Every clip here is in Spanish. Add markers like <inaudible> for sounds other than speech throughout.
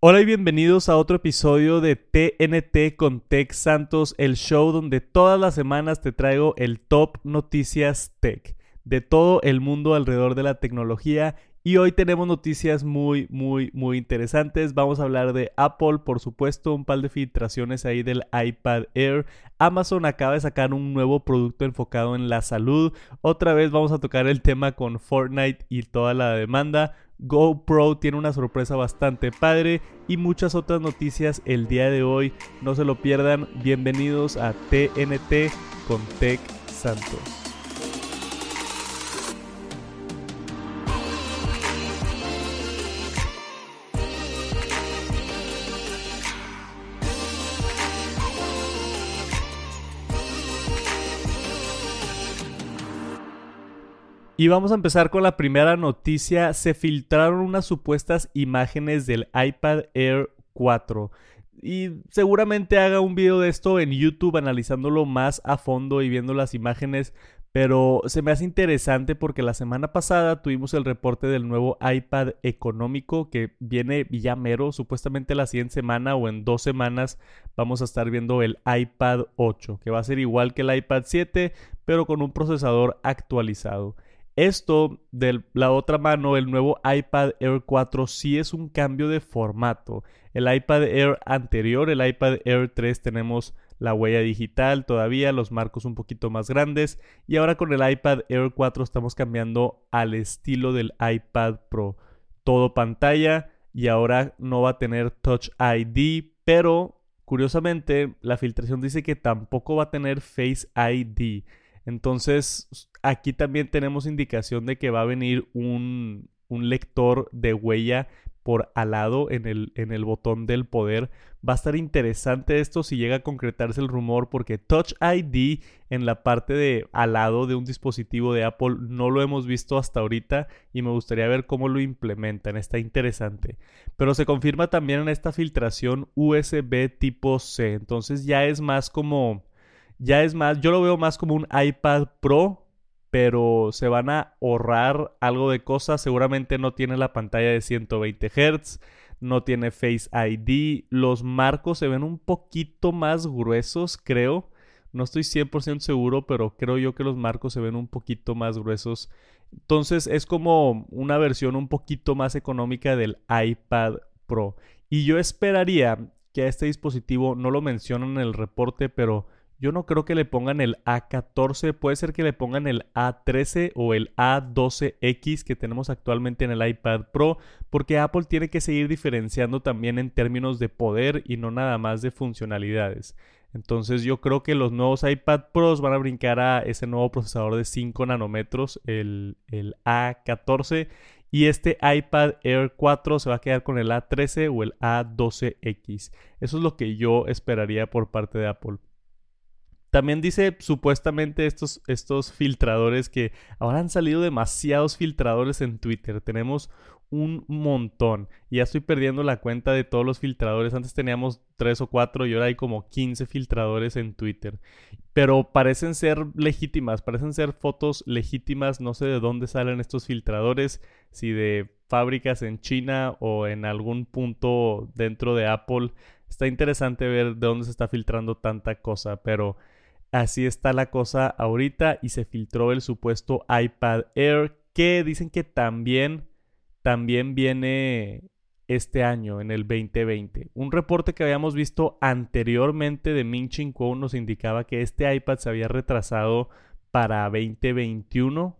Hola y bienvenidos a otro episodio de TNT con Tech Santos, el show donde todas las semanas te traigo el top noticias tech de todo el mundo alrededor de la tecnología. Y hoy tenemos noticias muy, muy, muy interesantes. Vamos a hablar de Apple, por supuesto, un par de filtraciones ahí del iPad Air. Amazon acaba de sacar un nuevo producto enfocado en la salud. Otra vez vamos a tocar el tema con Fortnite y toda la demanda. GoPro tiene una sorpresa bastante padre y muchas otras noticias el día de hoy. No se lo pierdan. Bienvenidos a TNT con Tech Santos. Y vamos a empezar con la primera noticia. Se filtraron unas supuestas imágenes del iPad Air 4. Y seguramente haga un video de esto en YouTube analizándolo más a fondo y viendo las imágenes. Pero se me hace interesante porque la semana pasada tuvimos el reporte del nuevo iPad económico que viene ya mero. Supuestamente la siguiente semana o en dos semanas vamos a estar viendo el iPad 8, que va a ser igual que el iPad 7, pero con un procesador actualizado. Esto, de la otra mano, el nuevo iPad Air 4 sí es un cambio de formato. El iPad Air anterior, el iPad Air 3, tenemos la huella digital todavía, los marcos un poquito más grandes. Y ahora con el iPad Air 4 estamos cambiando al estilo del iPad Pro. Todo pantalla y ahora no va a tener Touch ID, pero curiosamente la filtración dice que tampoco va a tener Face ID. Entonces, aquí también tenemos indicación de que va a venir un, lector de huella por alado en el, en el botón del poder. Va a estar interesante esto si llega a concretarse el rumor porque Touch ID en la parte de alado de un dispositivo de Apple no lo hemos visto hasta ahorita y me gustaría ver cómo lo implementan. Está interesante. Pero se confirma también en esta filtración USB tipo C. Entonces ya es más como ya es más, yo lo veo más como un iPad Pro, pero se van a ahorrar algo de cosas. Seguramente no tiene la pantalla de 120 Hz, no tiene Face ID. Los marcos se ven un poquito más gruesos, creo. No estoy 100% seguro, pero creo yo que los marcos se ven un poquito más gruesos. Entonces es como una versión un poquito más económica del iPad Pro. Y yo esperaría que a este dispositivo, no lo mencionan en el reporte, pero yo no creo que le pongan el A14, puede ser que le pongan el A13 o el A12X que tenemos actualmente en el iPad Pro, porque Apple tiene que seguir diferenciando también en términos de poder y no nada más de funcionalidades. Entonces yo creo que los nuevos iPad Pros van a brincar a ese nuevo procesador de 5 nanómetros, el, el A14, y este iPad Air 4 se va a quedar con el A13 o el A12X. Eso es lo que yo esperaría por parte de Apple. También dice supuestamente estos, estos filtradores que ahora han salido demasiados filtradores en Twitter. Tenemos un montón. Ya estoy perdiendo la cuenta de todos los filtradores. Antes teníamos 3 o 4 y ahora hay como 15 filtradores en Twitter. Pero parecen ser legítimas, parecen ser fotos legítimas. No sé de dónde salen estos filtradores. Si de fábricas en China o en algún punto dentro de Apple. Está interesante ver de dónde se está filtrando tanta cosa, pero Así está la cosa ahorita y se filtró el supuesto iPad Air que dicen que también, también viene este año, en el 2020. Un reporte que habíamos visto anteriormente de Ming Chin nos indicaba que este iPad se había retrasado para 2021,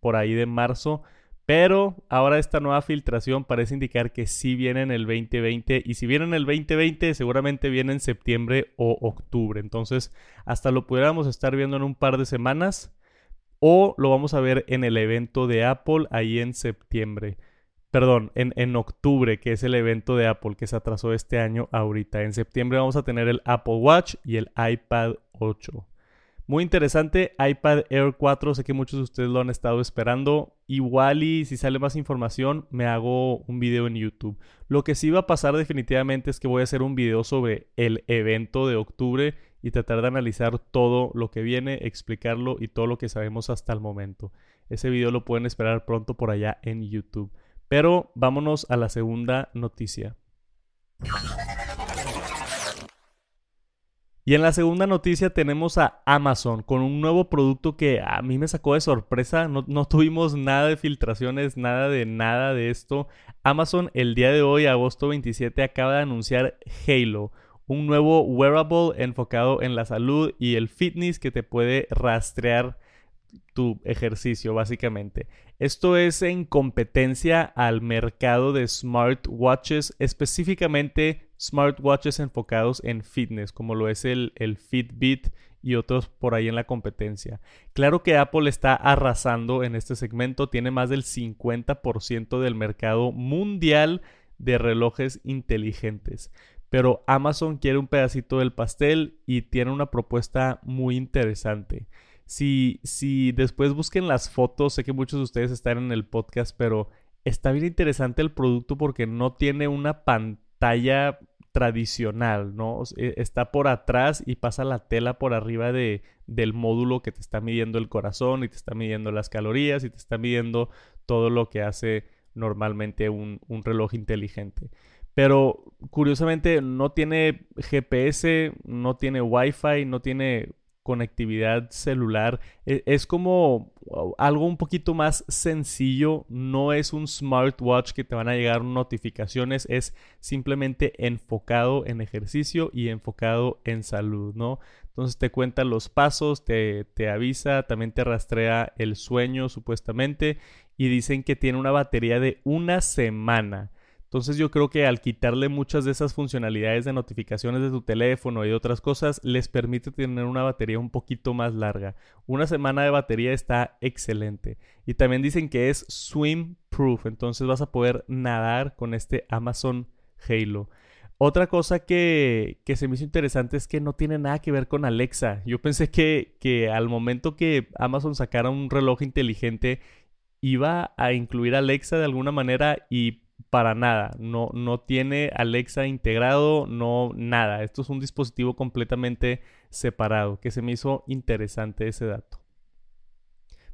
por ahí de marzo, pero ahora esta nueva filtración parece indicar que sí viene en el 2020 y si viene en el 2020 seguramente viene en septiembre o octubre. Entonces hasta lo pudiéramos estar viendo en un par de semanas o lo vamos a ver en el evento de Apple ahí en septiembre. Perdón, en, en octubre, que es el evento de Apple que se atrasó este año ahorita. En septiembre vamos a tener el Apple Watch y el iPad 8. Muy interesante, iPad Air 4, sé que muchos de ustedes lo han estado esperando. Igual y si sale más información, me hago un video en YouTube. Lo que sí va a pasar definitivamente es que voy a hacer un video sobre el evento de octubre y tratar de analizar todo lo que viene, explicarlo y todo lo que sabemos hasta el momento. Ese video lo pueden esperar pronto por allá en YouTube. Pero vámonos a la segunda noticia. Y en la segunda noticia tenemos a Amazon con un nuevo producto que a mí me sacó de sorpresa. No, tuvimos nada de filtraciones, nada de nada de esto. Amazon el día de hoy, agosto 27, acaba de anunciar Halo, un nuevo wearable enfocado en la salud y el fitness que te puede rastrear tu ejercicio básicamente. Esto es en competencia al mercado de smartwatches, específicamente smartwatches enfocados en fitness, como lo es el, el Fitbit y otros por ahí en la competencia. Claro que Apple está arrasando en este segmento, tiene más del 50% del mercado mundial de relojes inteligentes. Pero Amazon quiere un pedacito del pastel y tiene una propuesta muy interesante. Si, si después busquen las fotos, sé que muchos de ustedes están en el podcast, pero está bien interesante el producto porque no tiene una pantalla tradicional, ¿no? E, está por atrás y pasa la tela por arriba de, del módulo que te está midiendo el corazón y te está midiendo las calorías y te está midiendo todo lo que hace normalmente un, un reloj inteligente. Pero curiosamente no tiene GPS, no tiene Wi-Fi, no tiene conectividad celular. E, es como algo un poquito más sencillo. No es un smartwatch que te van a llegar notificaciones. Es simplemente enfocado en ejercicio y enfocado en salud, ¿no? Entonces te cuenta los pasos, te, te avisa, también te rastrea el sueño supuestamente y dicen que tiene una batería de una semana. Entonces yo creo que al quitarle muchas de esas funcionalidades de notificaciones de tu teléfono y otras cosas, les permite tener una batería un poquito más larga. Una semana de batería está excelente. Y también dicen que es swim proof, entonces vas a poder nadar con este Amazon Halo. Otra cosa que, que, se me hizo interesante es que no tiene nada que ver con Alexa. Yo pensé que, que al momento que Amazon sacara un reloj inteligente iba a incluir Alexa de alguna manera y para nada. No, no tiene Alexa integrado, no nada. Esto es un dispositivo completamente separado, que se me hizo interesante ese dato.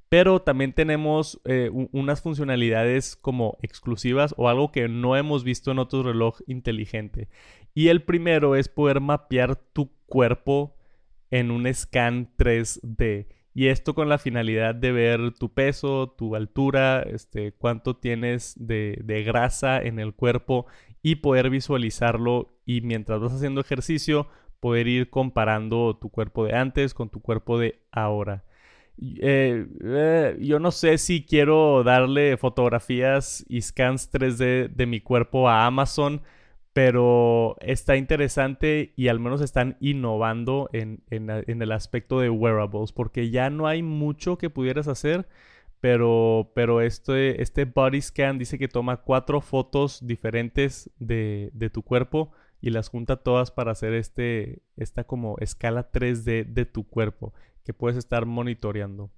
Pero también tenemos eh, unas funcionalidades como exclusivas o algo que no hemos visto en otro reloj inteligente. Y el primero es poder mapear tu cuerpo en un scan 3D. Y esto con la finalidad de ver tu peso, tu altura, este, cuánto tienes de, de, grasa en el cuerpo y poder visualizarlo y mientras vas haciendo ejercicio poder ir comparando tu cuerpo de antes con tu cuerpo de ahora. Eh, eh, yo no sé si quiero darle fotografías y scans 3D de mi cuerpo a Amazon pero está interesante y al menos están innovando en, el aspecto de wearables, porque ya no hay mucho que pudieras hacer, pero, pero este, este body scan dice que toma cuatro fotos diferentes de, de tu cuerpo y las junta todas para hacer este, esta como escala 3D de tu cuerpo que puedes estar monitoreando.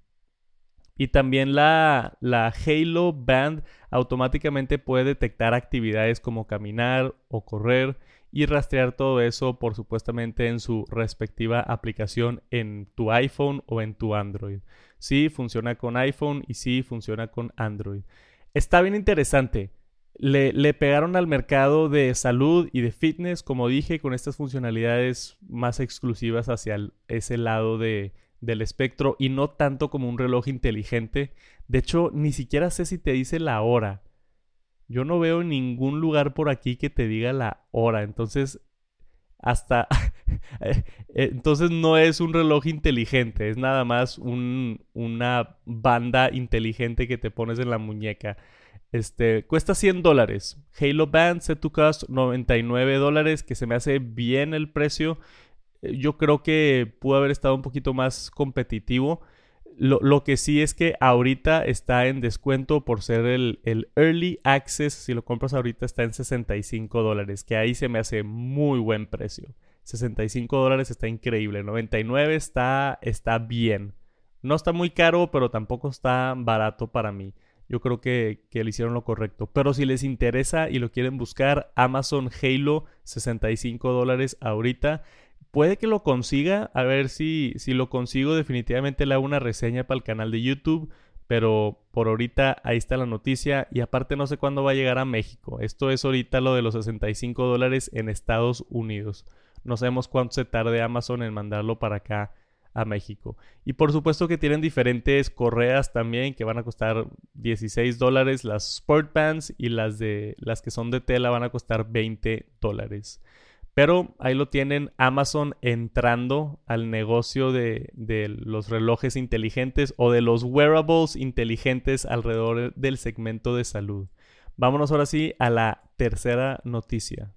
Y también la, la, Halo Band automáticamente puede detectar actividades como caminar o correr y rastrear todo eso por supuestamente en su respectiva aplicación en tu iPhone o en tu Android. Sí, funciona con iPhone y sí, funciona con Android. Está bien interesante. Le, le, pegaron al mercado de salud y de fitness, como dije, con estas funcionalidades más exclusivas hacia ese lado de, del espectro y no tanto como un reloj inteligente. De hecho, ni siquiera sé si te dice la hora. Yo no veo ningún lugar por aquí que te diga la hora. Entonces, hasta... <laughs> Eh, entonces no es un reloj inteligente, es nada más un, una banda inteligente que te pones en la muñeca. Este, cuesta 100 dólares. Halo Band Set to Cost 99 dólares, que se me hace bien el precio. Yo creo que pudo haber estado un poquito más competitivo. Lo, que sí es que ahorita está en descuento por ser el, el, Early Access. Si lo compras ahorita está en 65 dólares, que ahí se me hace muy buen precio. 65 dólares está increíble. 99 está, está bien. No está muy caro, pero tampoco está barato para mí. Yo creo que, que le hicieron lo correcto. Pero si les interesa y lo quieren buscar, Amazon Halo 65 dólares ahorita puede que lo consiga. A ver si, si lo consigo. Definitivamente le hago una reseña para el canal de YouTube. Pero por ahorita ahí está la noticia y aparte no sé cuándo va a llegar a México. Esto es ahorita lo de los 65 dólares en Estados Unidos. No sabemos cuánto se tarde Amazon en mandarlo para acá a México. Y por supuesto que tienen diferentes correas también que van a costar 16 dólares las Sport Pants y las de las que son de tela van a costar 20 dólares. Pero ahí lo tienen Amazon entrando al negocio de, los relojes inteligentes o de los wearables inteligentes alrededor del segmento de salud. Vámonos ahora sí a la tercera noticia.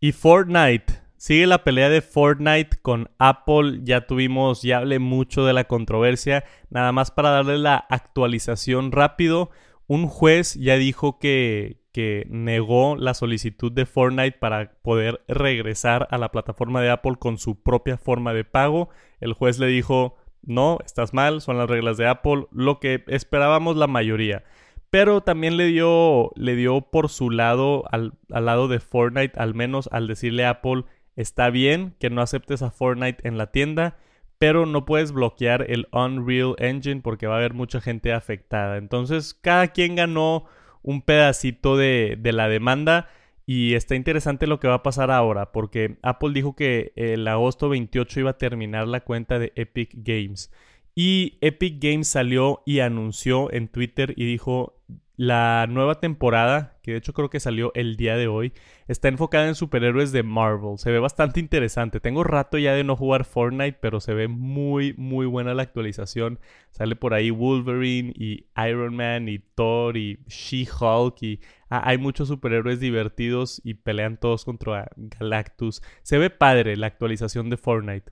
Y Fortnite Sigue la pelea de Fortnite con Apple. Ya tuvimos, ya hablé mucho de la controversia. Nada más para darle la actualización rápido. Un juez ya dijo que, que negó la solicitud de Fortnite para poder regresar a la plataforma de Apple con su propia forma de pago. El juez le dijo, no, estás mal, son las reglas de Apple, lo que esperábamos la mayoría. Pero también le dio, le dio por su lado, al, al lado de Fortnite, al menos al decirle a Apple Está bien que no aceptes a Fortnite en la tienda, pero no puedes bloquear el Unreal Engine porque va a haber mucha gente afectada. Entonces, cada quien ganó un pedacito de, la demanda. Y está interesante lo que va a pasar ahora, porque Apple dijo que el agosto 28 iba a terminar la cuenta de Epic Games. Y Epic Games salió y anunció en Twitter y dijo, la nueva temporada, que de hecho creo que salió el día de hoy, está enfocada en superhéroes de Marvel. Se ve bastante interesante. Tengo rato ya de no jugar Fortnite, pero se ve muy, muy buena la actualización. Sale por ahí Wolverine y Iron Man y Thor y She-Hulk y hay muchos superhéroes divertidos y pelean todos contra Galactus. Se ve padre la actualización de Fortnite.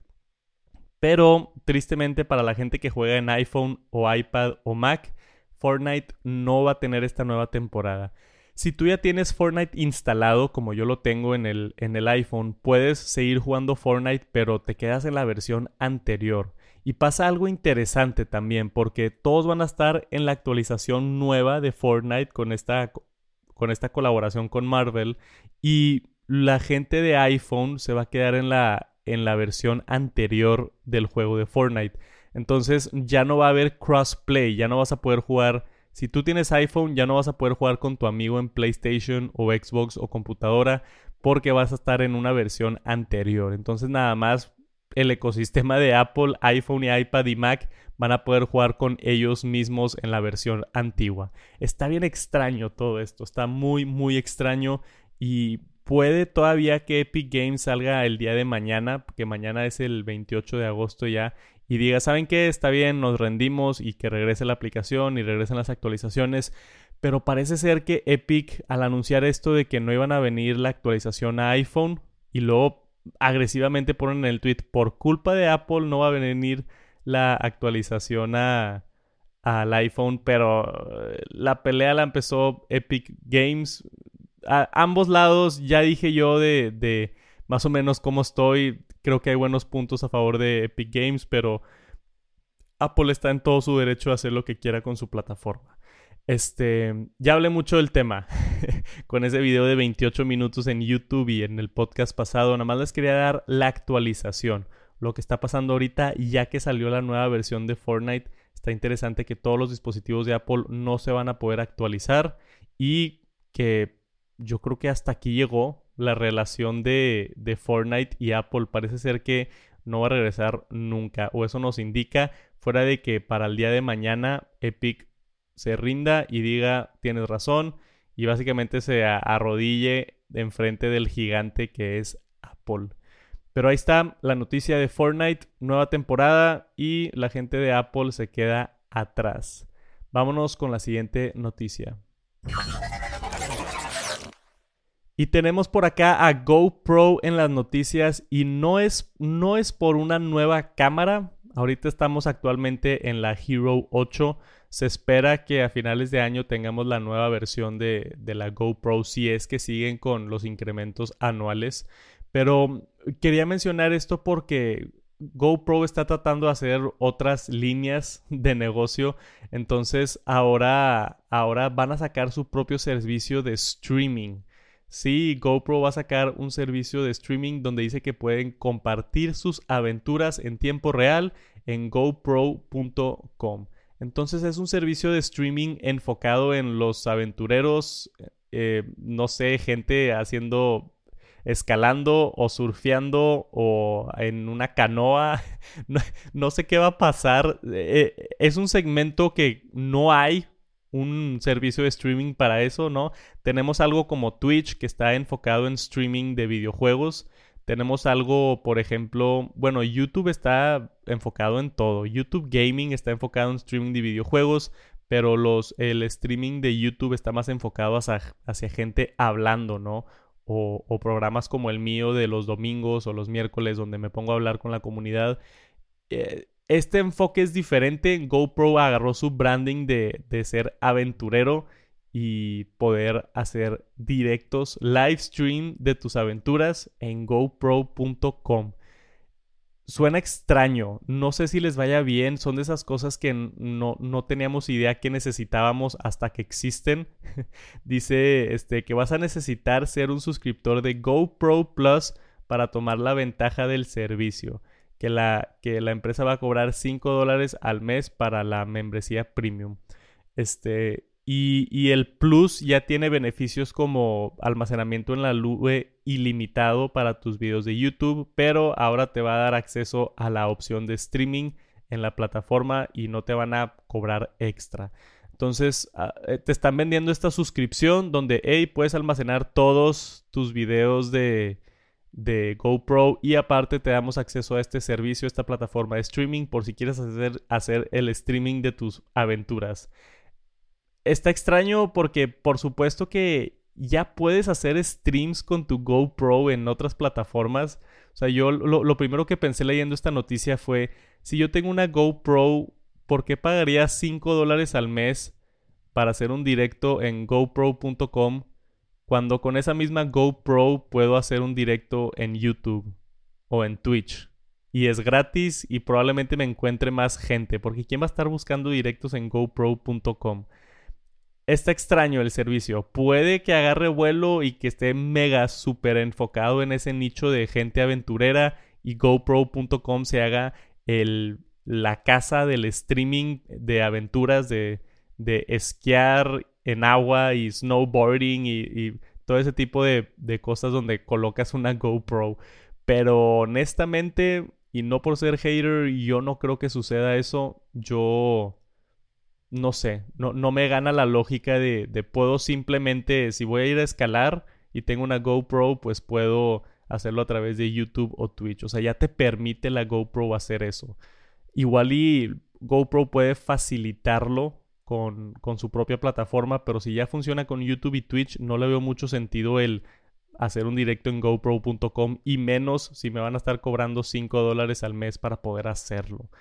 Pero tristemente para la gente que juega en iPhone o iPad o Mac, Fortnite no va a tener esta nueva temporada. Si tú ya tienes Fortnite instalado, como yo lo tengo en el, en el iPhone, puedes seguir jugando Fortnite, pero te quedas en la versión anterior. Y pasa algo interesante también, porque todos van a estar en la actualización nueva de Fortnite con esta, con esta colaboración con Marvel. Y la gente de iPhone se va a quedar en la, en la versión anterior del juego de Fortnite. Entonces ya no va a haber crossplay, ya no vas a poder jugar. Si tú tienes iPhone, ya no vas a poder jugar con tu amigo en PlayStation o Xbox o computadora porque vas a estar en una versión anterior. Entonces nada más el ecosistema de Apple, iPhone y iPad y Mac van a poder jugar con ellos mismos en la versión antigua. Está bien extraño todo esto, está muy muy extraño y puede todavía que Epic Games salga el día de mañana, que mañana es el 28 de agosto ya, y diga, ¿saben qué? Está bien, nos rendimos y que regrese la aplicación y regresen las actualizaciones. Pero parece ser que Epic, al anunciar esto de que no iban a venir la actualización a iPhone y luego agresivamente ponen en el tweet, por culpa de Apple no va a venir la actualización a, al iPhone, pero eh, la pelea la empezó Epic Games. A ambos lados ya dije yo de, de más o menos cómo estoy Creo que hay buenos puntos a favor de Epic Games, pero Apple está en todo su derecho a hacer lo que quiera con su plataforma. Este, ya hablé mucho del tema <laughs> con ese video de 28 minutos en YouTube y en el podcast pasado. Nada más les quería dar la actualización, lo que está pasando ahorita, ya que salió la nueva versión de Fortnite. Está interesante que todos los dispositivos de Apple no se van a poder actualizar y que yo creo que hasta aquí llegó la relación de, de Fortnite y Apple. Parece ser que no va a regresar nunca. O eso nos indica, fuera de que para el día de mañana Epic se rinda y diga tienes razón y básicamente se arrodille enfrente del gigante que es Apple. Pero ahí está la noticia de Fortnite, nueva temporada y la gente de Apple se queda atrás. Vámonos con la siguiente noticia. Y tenemos por acá a GoPro en las noticias y no es, no es por una nueva cámara. Ahorita estamos actualmente en la Hero 8. Se espera que a finales de año tengamos la nueva versión de, de la GoPro si es que siguen con los incrementos anuales. Pero quería mencionar esto porque GoPro está tratando de hacer otras líneas de negocio. Entonces ahora, ahora van a sacar su propio servicio de streaming. Sí, GoPro va a sacar un servicio de streaming donde dice que pueden compartir sus aventuras en tiempo real en gopro.com. Entonces es un servicio de streaming enfocado en los aventureros, eh, no sé, gente haciendo escalando o surfeando o en una canoa. <laughs> No, sé qué va a pasar. Eh, es un segmento que no hay un servicio de streaming para eso, ¿no? Tenemos algo como Twitch que está enfocado en streaming de videojuegos. Tenemos algo, por ejemplo, bueno, YouTube está enfocado en todo. YouTube Gaming está enfocado en streaming de videojuegos, pero los, el streaming de YouTube está más enfocado hacia, hacia gente hablando, ¿no? o, programas como el mío de los domingos o los miércoles donde me pongo a hablar con la comunidad. Eh, este enfoque es diferente. GoPro agarró su branding de, de ser aventurero y poder hacer directos, live stream de tus aventuras en gopro.com suena extraño. No sé si les vaya bien. Son de esas cosas que no, no teníamos idea que necesitábamos hasta que existen. <laughs> Dice este, que vas a necesitar ser un suscriptor de GoPro Plus para tomar la ventaja del servicio. Que la, que la empresa va a cobrar 5 dólares al mes para la membresía premium. Este, y, el Plus ya tiene beneficios como almacenamiento en la nube ilimitado para tus videos de YouTube, pero ahora te va a dar acceso a la opción de streaming en la plataforma y no te van a cobrar extra. Entonces, ah, eh, te están vendiendo esta suscripción donde, hey, puedes almacenar todos tus videos de, de GoPro y aparte te damos acceso a este servicio, esta plataforma de streaming por si quieres hacer, hacer el streaming de tus aventuras está extraño porque por supuesto que ya puedes hacer streams con tu GoPro en otras plataformas. O sea, yo lo, primero que pensé leyendo esta noticia fue, si yo tengo una GoPro, ¿por qué pagaría 5 dólares al mes para hacer un directo en gopro.com cuando con esa misma GoPro puedo hacer un directo en YouTube o en Twitch? Y es gratis y probablemente me encuentre más gente, porque ¿quién va a estar buscando directos en gopro.com? está extraño el servicio. Puede que agarre vuelo y que esté mega súper enfocado en ese nicho de gente aventurera y GoPro.com se haga el, la casa del streaming de aventuras de, de esquiar en agua y snowboarding y, todo ese tipo de, de cosas donde colocas una GoPro. Pero honestamente, y no por ser hater, yo no creo que suceda eso. Yo no sé, no, no me gana la lógica de, de, puedo simplemente, si voy a ir a escalar y tengo una GoPro, pues puedo hacerlo a través de YouTube o Twitch. O sea, ya te permite la GoPro hacer eso. Igual y GoPro puede facilitarlo con, su propia plataforma, pero si ya funciona con YouTube y Twitch, no le veo mucho sentido el hacer un directo en GoPro.com y menos si me van a estar cobrando 5 dólares al mes para poder hacerlo.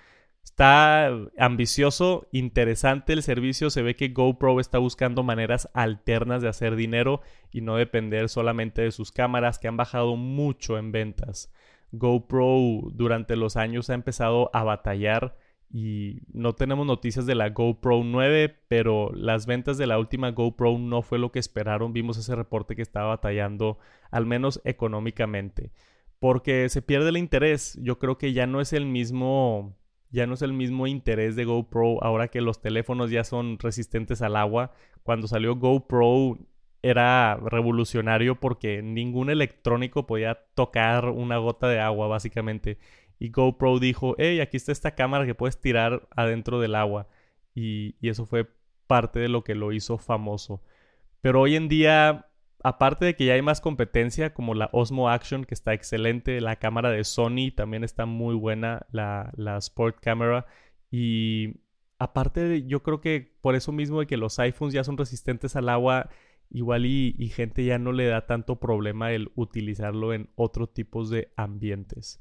Está ambicioso, interesante el servicio. Se ve que GoPro está buscando maneras alternas de hacer dinero y no depender solamente de sus cámaras que han bajado mucho en ventas. GoPro durante los años ha empezado a batallar y no tenemos noticias de la GoPro 9, pero las ventas de la última GoPro no fue lo que esperaron. Vimos ese reporte que estaba batallando, al menos económicamente, porque se pierde el interés. Yo creo que ya no es el mismo ya no es el mismo interés de GoPro ahora que los teléfonos ya son resistentes al agua. Cuando salió GoPro era revolucionario porque ningún electrónico podía tocar una gota de agua básicamente. Y GoPro dijo, hey, aquí está esta cámara que puedes tirar adentro del agua. Y, eso fue parte de lo que lo hizo famoso. Pero hoy en día aparte de que ya hay más competencia, como la Osmo Action, que está excelente, la cámara de Sony también está muy buena, la, Sport Camera. Y aparte, de, yo creo que por eso mismo de que los iPhones ya son resistentes al agua, igual y, y gente ya no le da tanto problema el utilizarlo en otros tipos de ambientes.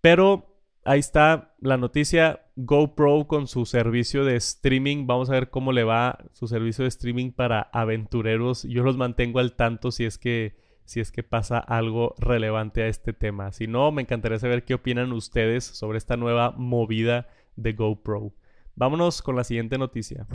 Pero ahí está la noticia. GoPro con su servicio de streaming. Vamos a ver cómo le va su servicio de streaming para aventureros. Yo los mantengo al tanto si es que si es que pasa algo relevante a este tema. Si no, me encantaría saber qué opinan ustedes sobre esta nueva movida de GoPro. Vámonos con la siguiente noticia.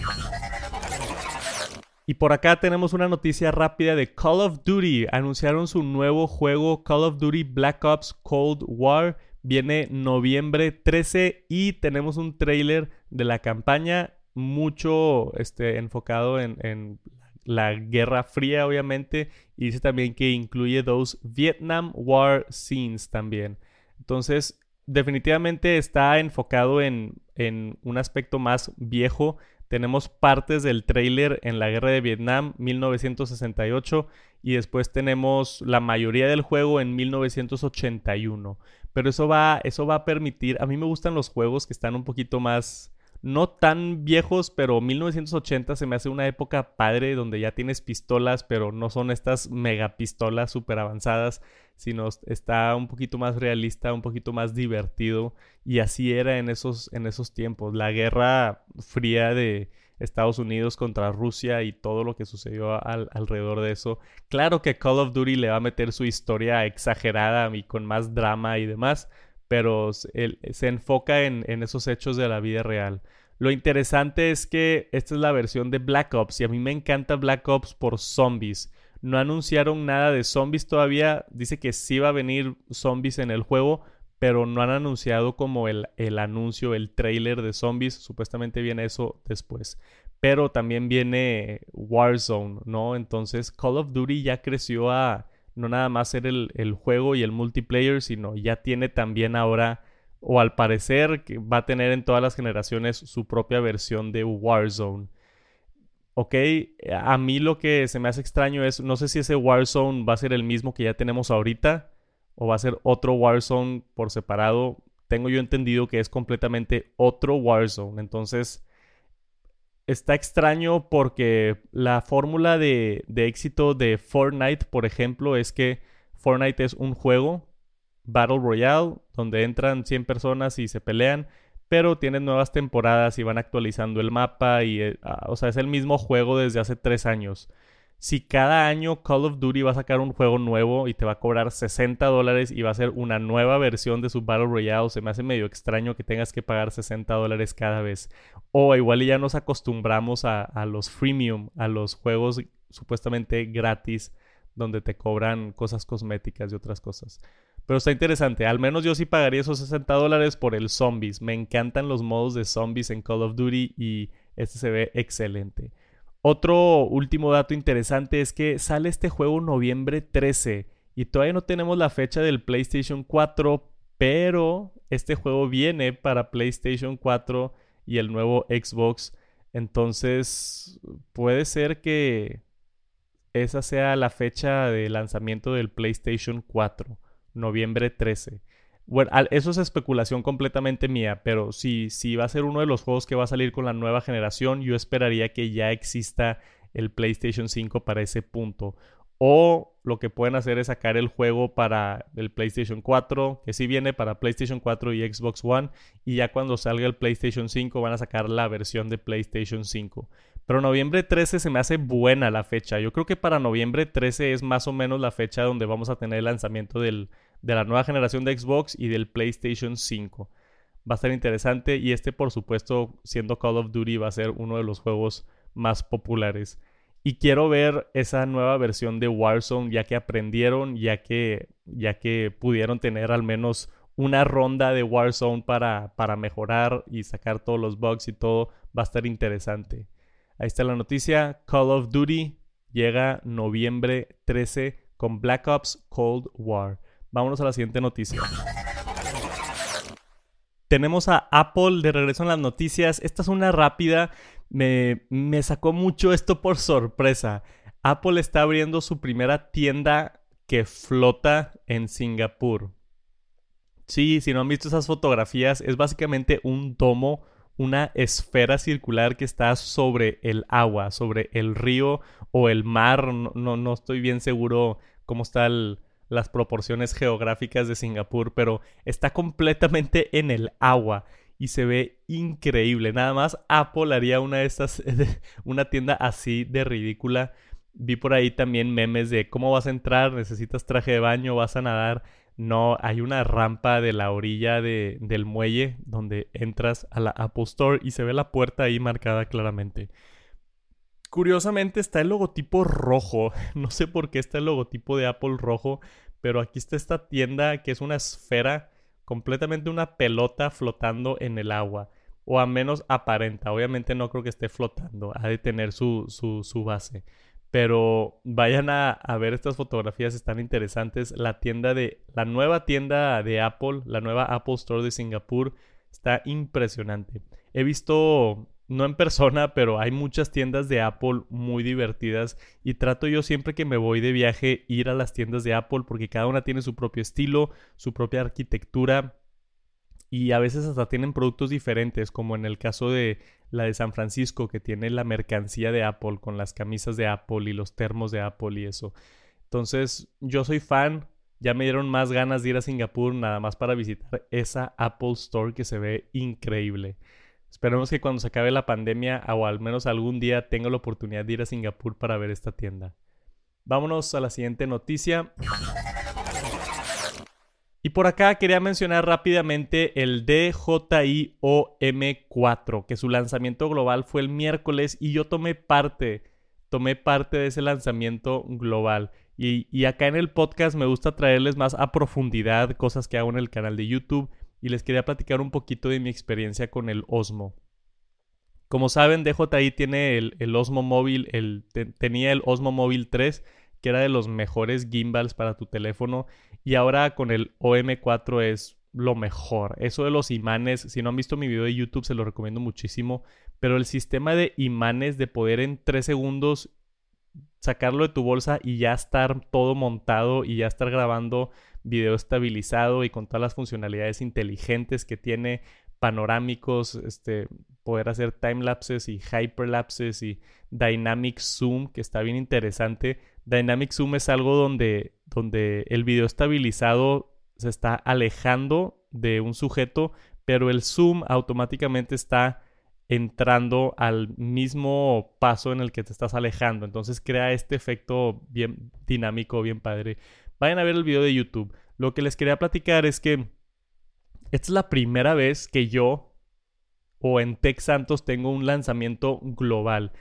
Y por acá tenemos una noticia rápida de Call of Duty. Anunciaron su nuevo juego Call of Duty Black Ops Cold War Viene noviembre 13 y tenemos un trailer de la campaña mucho este, enfocado en, en la Guerra Fría, obviamente. Y dice también que incluye dos Vietnam War scenes también. Entonces, definitivamente está enfocado en, en un aspecto más viejo. Tenemos partes del trailer en la Guerra de Vietnam 1968 y después tenemos la mayoría del juego en 1981. Pero eso va, eso va a permitir, a mí me gustan los juegos que están un poquito más no tan viejos, pero 1980 se me hace una época padre donde ya tienes pistolas, pero no son estas mega pistolas súper avanzadas, sino está un poquito más realista, un poquito más divertido. Y así era en esos, en esos tiempos. La guerra fría de Estados Unidos contra Rusia y todo lo que sucedió alrededor de eso. Claro que Call of Duty le va a meter su historia exagerada y con más drama y demás pero se enfoca en, esos hechos de la vida real. Lo interesante es que esta es la versión de Black Ops y a mí me encanta Black Ops por zombies. No anunciaron nada de zombies todavía. Dice que sí va a venir zombies en el juego, pero no han anunciado como el, el anuncio, el trailer de zombies. Supuestamente viene eso después. Pero también viene Warzone, ¿no? Entonces Call of Duty ya creció a no nada más ser el, juego y el multiplayer, sino ya tiene también ahora, o al parecer, va a tener en todas las generaciones su propia versión de Warzone. Ok, a mí lo que se me hace extraño es, no sé si ese Warzone va a ser el mismo que ya tenemos ahorita, o va a ser otro Warzone por separado. Tengo yo entendido que es completamente otro Warzone. Entonces, está extraño porque la fórmula de, éxito de Fortnite, por ejemplo, es que Fortnite es un juego Battle Royale donde entran 100 personas y se pelean, pero tienen nuevas temporadas y van actualizando el mapa y, eh, o sea, es el mismo juego desde hace 3 años si cada año Call of Duty va a sacar un juego nuevo y te va a cobrar 60 dólares y va a ser una nueva versión de su Battle Royale, se me hace medio extraño que tengas que pagar 60 dólares cada vez. O igual ya nos acostumbramos a, los freemium, a los juegos supuestamente gratis, donde te cobran cosas cosméticas y otras cosas. Pero está interesante, al menos yo sí pagaría esos 60 dólares por el zombies. Me encantan los modos de zombies en Call of Duty y este se ve excelente. Otro último dato interesante es que sale este juego noviembre 13 y todavía no tenemos la fecha del PlayStation 4, pero este juego viene para PlayStation 4 y el nuevo Xbox. Entonces puede ser que esa sea la fecha de lanzamiento del PlayStation 4, noviembre 13. Bueno, eso es especulación completamente mía, pero si, si va a ser uno de los juegos que va a salir con la nueva generación, yo esperaría que ya exista el PlayStation 5 para ese punto. O lo que pueden hacer es sacar el juego para el PlayStation 4, que sí viene para PlayStation 4 y Xbox One, y ya cuando salga el PlayStation 5 van a sacar la versión de PlayStation 5. Pero noviembre 13 se me hace buena la fecha. Yo creo que para noviembre 13 es más o menos la fecha donde vamos a tener el lanzamiento del, de la nueva generación de Xbox y del PlayStation 5. Va a estar interesante y este por supuesto siendo Call of Duty va a ser uno de los juegos más populares. Y quiero ver esa nueva versión de Warzone ya que aprendieron, ya que, ya que pudieron tener al menos una ronda de Warzone para, para mejorar y sacar todos los bugs y todo. Va a estar interesante. Ahí está la noticia. Call of Duty llega noviembre 13 con Black Ops Cold War. Vámonos a la siguiente noticia. Tenemos a Apple de regreso en las noticias. Esta es una rápida. Me, me sacó mucho esto por sorpresa. Apple está abriendo su primera tienda que flota en Singapur. Sí, si no han visto esas fotografías, es básicamente un domo, una esfera circular que está sobre el agua, sobre el río o el mar. No, no, estoy bien seguro cómo está el, las proporciones geográficas de Singapur, pero está completamente en el agua y se ve increíble. Nada más Apple haría una de estas, <laughs> una tienda así de ridícula. Vi por ahí también memes de cómo vas a entrar, necesitas traje de baño, vas a nadar. No, hay una rampa de la orilla de, del muelle donde entras a la Apple Store y se ve la puerta ahí marcada claramente. Curiosamente está el logotipo rojo. <laughs> No sé por qué está el logotipo de Apple rojo, pero aquí está esta tienda que es una esfera completamente una pelota flotando en el agua. O al menos aparenta. Obviamente no creo que esté flotando. Ha de tener su, su, base. Pero vayan a, a, ver estas fotografías, están interesantes. La tienda de. La nueva tienda de Apple, la nueva Apple Store de Singapur, está impresionante. He visto no en persona, pero hay muchas tiendas de Apple muy divertidas y trato yo siempre que me voy de viaje ir a las tiendas de Apple porque cada una tiene su propio estilo, su propia arquitectura y a veces hasta tienen productos diferentes, como en el caso de la de San Francisco que tiene la mercancía de Apple con las camisas de Apple y los termos de Apple y eso. Entonces, yo soy fan, ya me dieron más ganas de ir a Singapur nada más para visitar esa Apple Store que se ve increíble. Esperemos que cuando se acabe la pandemia o al menos algún día tenga la oportunidad de ir a Singapur para ver esta tienda. Vámonos a la siguiente noticia. Y por acá quería mencionar rápidamente el DJI-OM4, que su lanzamiento global fue el miércoles y yo tomé parte, tomé parte de ese lanzamiento global. Y, y acá en el podcast me gusta traerles más a profundidad cosas que hago en el canal de YouTube y les quería platicar un poquito de mi experiencia con el Osmo. Como saben, DJI tiene el, Osmo Móvil, el, tenía el Osmo Móvil 3, que era de los mejores gimbals para tu teléfono, y ahora con el OM4 es lo mejor. Eso de los imanes, si no han visto mi video de YouTube, se lo recomiendo muchísimo, pero el sistema de imanes de poder en 3 segundos sacarlo de tu bolsa y ya estar todo montado y ya estar grabando video estabilizado y con todas las funcionalidades inteligentes que tiene, panorámicos, este, poder hacer timelapses y hyperlapses y dynamic zoom, que está bien interesante. Dynamic zoom es algo donde, donde el video estabilizado se está alejando de un sujeto, pero el zoom automáticamente está entrando al mismo paso en el que te estás alejando. Entonces crea este efecto bien dinámico, bien padre. Vayan a ver el video de YouTube. Lo que les quería platicar es que esta es la primera vez que yo o en Tech Santos tengo un lanzamiento global.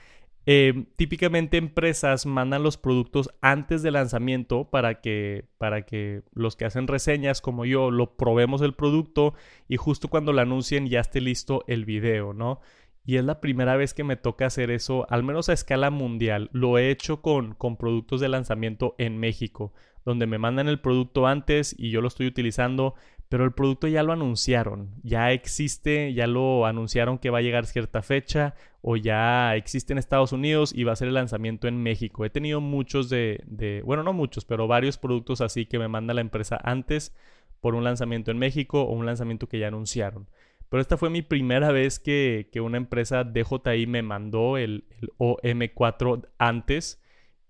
Em, típicamente empresas mandan los productos antes del lanzamiento para que, para que los que hacen reseñas como yo lo probemos el producto y justo cuando lo anuncien ya esté listo el video, ¿no? Y es la primera vez que me toca hacer eso, al menos a escala mundial. Lo he hecho con, con productos de lanzamiento en México donde me mandan el producto antes y yo lo estoy utilizando, pero el producto ya lo anunciaron, ya existe, ya lo anunciaron que va a llegar cierta fecha o ya existe en Estados Unidos y va a ser el lanzamiento en México. He tenido muchos de, bueno, no muchos, pero varios productos así que me manda la empresa antes por un lanzamiento en México o un lanzamiento que ya anunciaron. Pero esta fue mi primera vez que, una empresa DJI me mandó el, el OM4 antes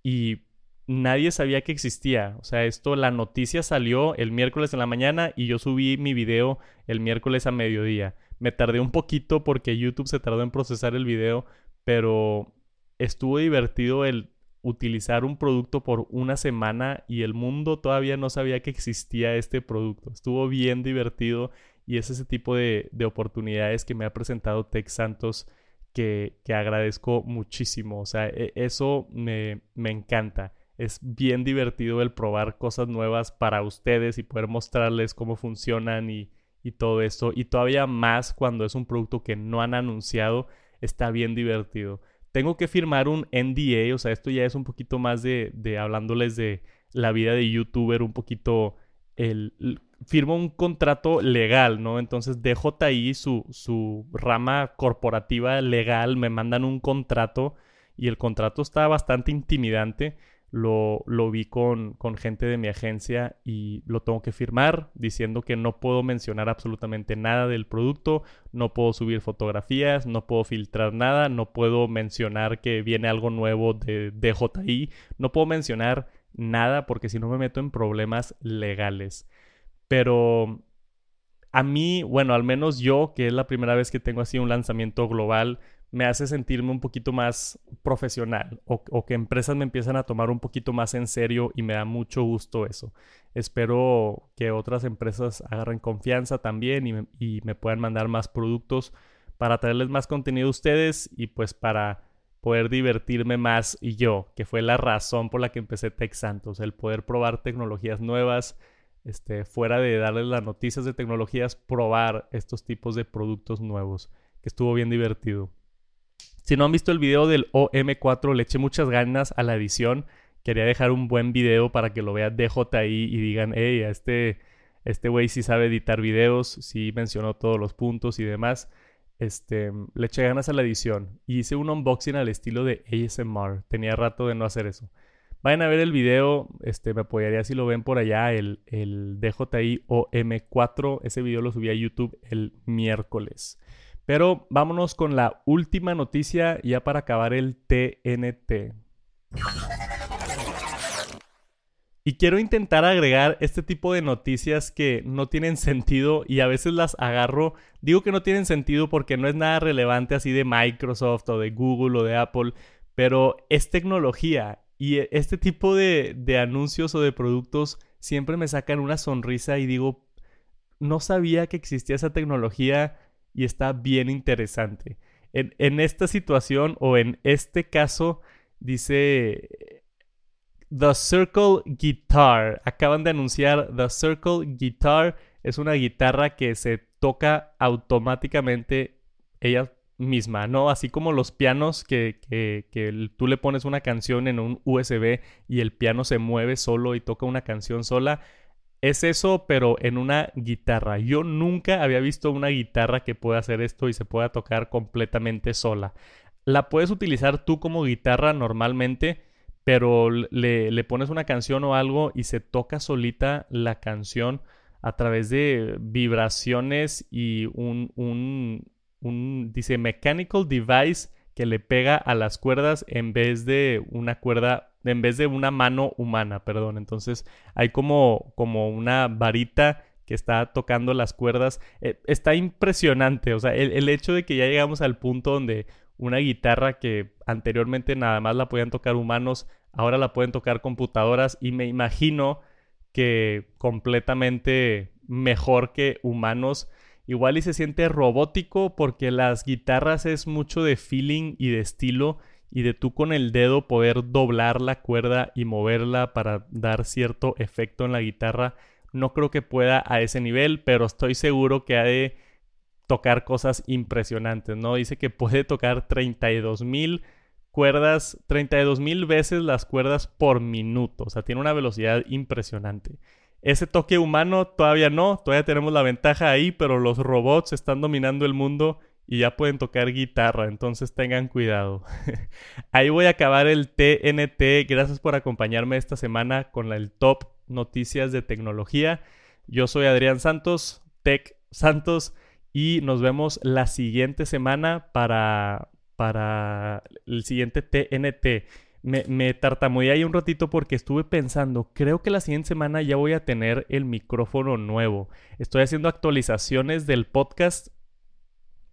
y nadie sabía que existía. O sea, esto, la noticia salió el miércoles en la mañana y yo subí mi video el miércoles a mediodía. Me tardé un poquito porque YouTube se tardó en procesar el video, pero estuvo divertido el utilizar un producto por una semana y el mundo todavía no sabía que existía este producto. Estuvo bien divertido y es ese tipo de, oportunidades que me ha presentado Tech Santos que, agradezco muchísimo. O sea, e, eso me encanta es bien divertido el probar cosas nuevas para ustedes y poder mostrarles cómo funcionan y, todo esto. Y todavía más cuando es un producto que no han anunciado, está bien divertido. Tengo que firmar un NDA, o sea, esto ya es un poquito más de, de hablándoles de la vida de youtuber, un poquito el, firmo un contrato legal, ¿no? Entonces DJI, su, su rama corporativa legal, me mandan un contrato y el contrato está bastante intimidante lo, lo vi con, con, gente de mi agencia y lo tengo que firmar diciendo que no puedo mencionar absolutamente nada del producto, no puedo subir fotografías, no puedo filtrar nada, no puedo mencionar que viene algo nuevo de DJI, no puedo mencionar nada porque si no me meto en problemas legales. Pero a mí, bueno, al menos yo, que es la primera vez que tengo así un lanzamiento global, me hace sentirme un poquito más profesional o, que empresas me empiezan a tomar un poquito más en serio y me da mucho gusto eso. Espero que otras empresas agarren confianza también y me, y me puedan mandar más productos para traerles más contenido a ustedes y pues para poder divertirme más y yo, que fue la razón por la que empecé Tech Santos, el poder probar tecnologías nuevas, este, fuera de darles las noticias de tecnologías, probar estos tipos de productos nuevos, que estuvo bien divertido. Si no han visto el video del OM4, le eché muchas ganas a la edición. Quería dejar un buen video para que lo vea DJI y digan, hey, este este güey sí sabe editar videos, sí mencionó todos los puntos y demás. Este, le eché ganas a la edición y hice un unboxing al estilo de ASMR. Tenía rato de no hacer eso. Vayan a ver el video, este, me apoyaría si lo ven por allá, el, el DJI OM4. Ese video lo subí a YouTube el miércoles. Pero vámonos con la última noticia ya para acabar el TNT. Y quiero intentar agregar este tipo de noticias que no tienen sentido y a veces las agarro. Digo que no tienen sentido porque no es nada relevante así de Microsoft o de Google o de Apple, pero es tecnología y este tipo de, anuncios o de productos siempre me sacan una sonrisa y digo, no sabía que existía esa tecnología y está bien interesante. En, en esta situación o en este caso dice The Circle Guitar. Acaban de anunciar The Circle Guitar. Es una guitarra que se toca automáticamente ella misma, ¿no? Así como los pianos que, que, tú le pones una canción en un USB y el piano se mueve solo y toca una canción sola. Es eso, pero en una guitarra. Yo nunca había visto una guitarra que pueda hacer esto y se pueda tocar completamente sola. La puedes utilizar tú como guitarra normalmente pero le, pones una canción o algo y se toca solita la canción a través de vibraciones y un, un, un, dice, mechanical device que le pega a las cuerdas en vez de una cuerda, en vez de una mano humana, perdón. Entonces hay como, como una varita que está tocando las cuerdas. Eh, está impresionante, o sea, el, el hecho de que ya llegamos al punto donde una guitarra que anteriormente nada más la podían tocar humanos, ahora la pueden tocar computadoras y me imagino que completamente mejor que humanos. Igual y se siente robótico porque las guitarras es mucho de feeling y de estilo y de tú con el dedo poder doblar la cuerda y moverla para dar cierto efecto en la guitarra. No creo que pueda a ese nivel, pero estoy seguro que ha de tocar cosas impresionantes, ¿no? Dice que puede tocar 32 mil cuerdas, 32 mil veces las cuerdas por minuto, o sea, tiene una velocidad impresionante. Ese toque humano todavía no, todavía tenemos la ventaja ahí, pero los robots están dominando el mundo y ya pueden tocar guitarra, entonces tengan cuidado. <laughs> ahí voy a acabar el TNT, gracias por acompañarme esta semana con el top noticias de tecnología. Yo soy Adrián Santos, Tech Santos y nos vemos la siguiente semana para, para el siguiente TNT. Me, me tartamudeé ahí un ratito porque estuve pensando, creo que la siguiente semana ya voy a tener el micrófono nuevo. Estoy haciendo actualizaciones del podcast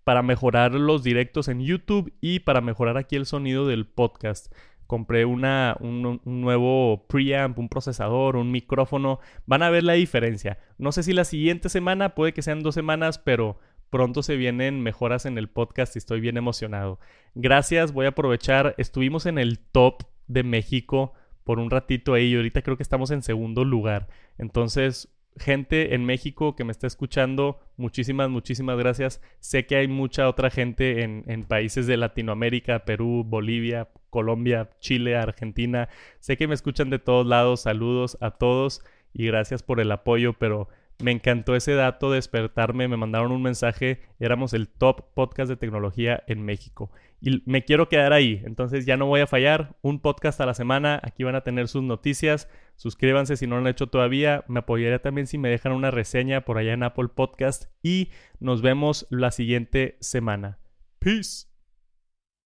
para mejorar los directos en YouTube y para mejorar aquí el sonido del podcast compré una, un, nuevo preamp, un procesador, un micrófono. Van a ver la diferencia. No sé si la siguiente semana, puede que sean dos semanas, pero pronto se vienen mejoras en el podcast y estoy bien emocionado. Gracias, voy a aprovechar. Estuvimos en el top de México por un ratito ahí y ahorita creo que estamos en segundo lugar. Entonces, gente en México que me está escuchando, muchísimas, muchísimas gracias. Sé que hay mucha otra gente en, en, países de Latinoamérica, Perú, Bolivia, Colombia, Chile, Argentina. Sé que me escuchan de todos lados. Saludos a todos y gracias por el apoyo, pero me encantó ese dato, despertarme, me mandaron un mensaje, éramos el top podcast de tecnología en México. Y me quiero quedar ahí, entonces ya no voy a fallar, un podcast a la semana, aquí van a tener sus noticias, suscríbanse si no lo han hecho todavía, me apoyaría también si me dejan una reseña por allá en Apple Podcast y nos vemos la siguiente semana. Peace.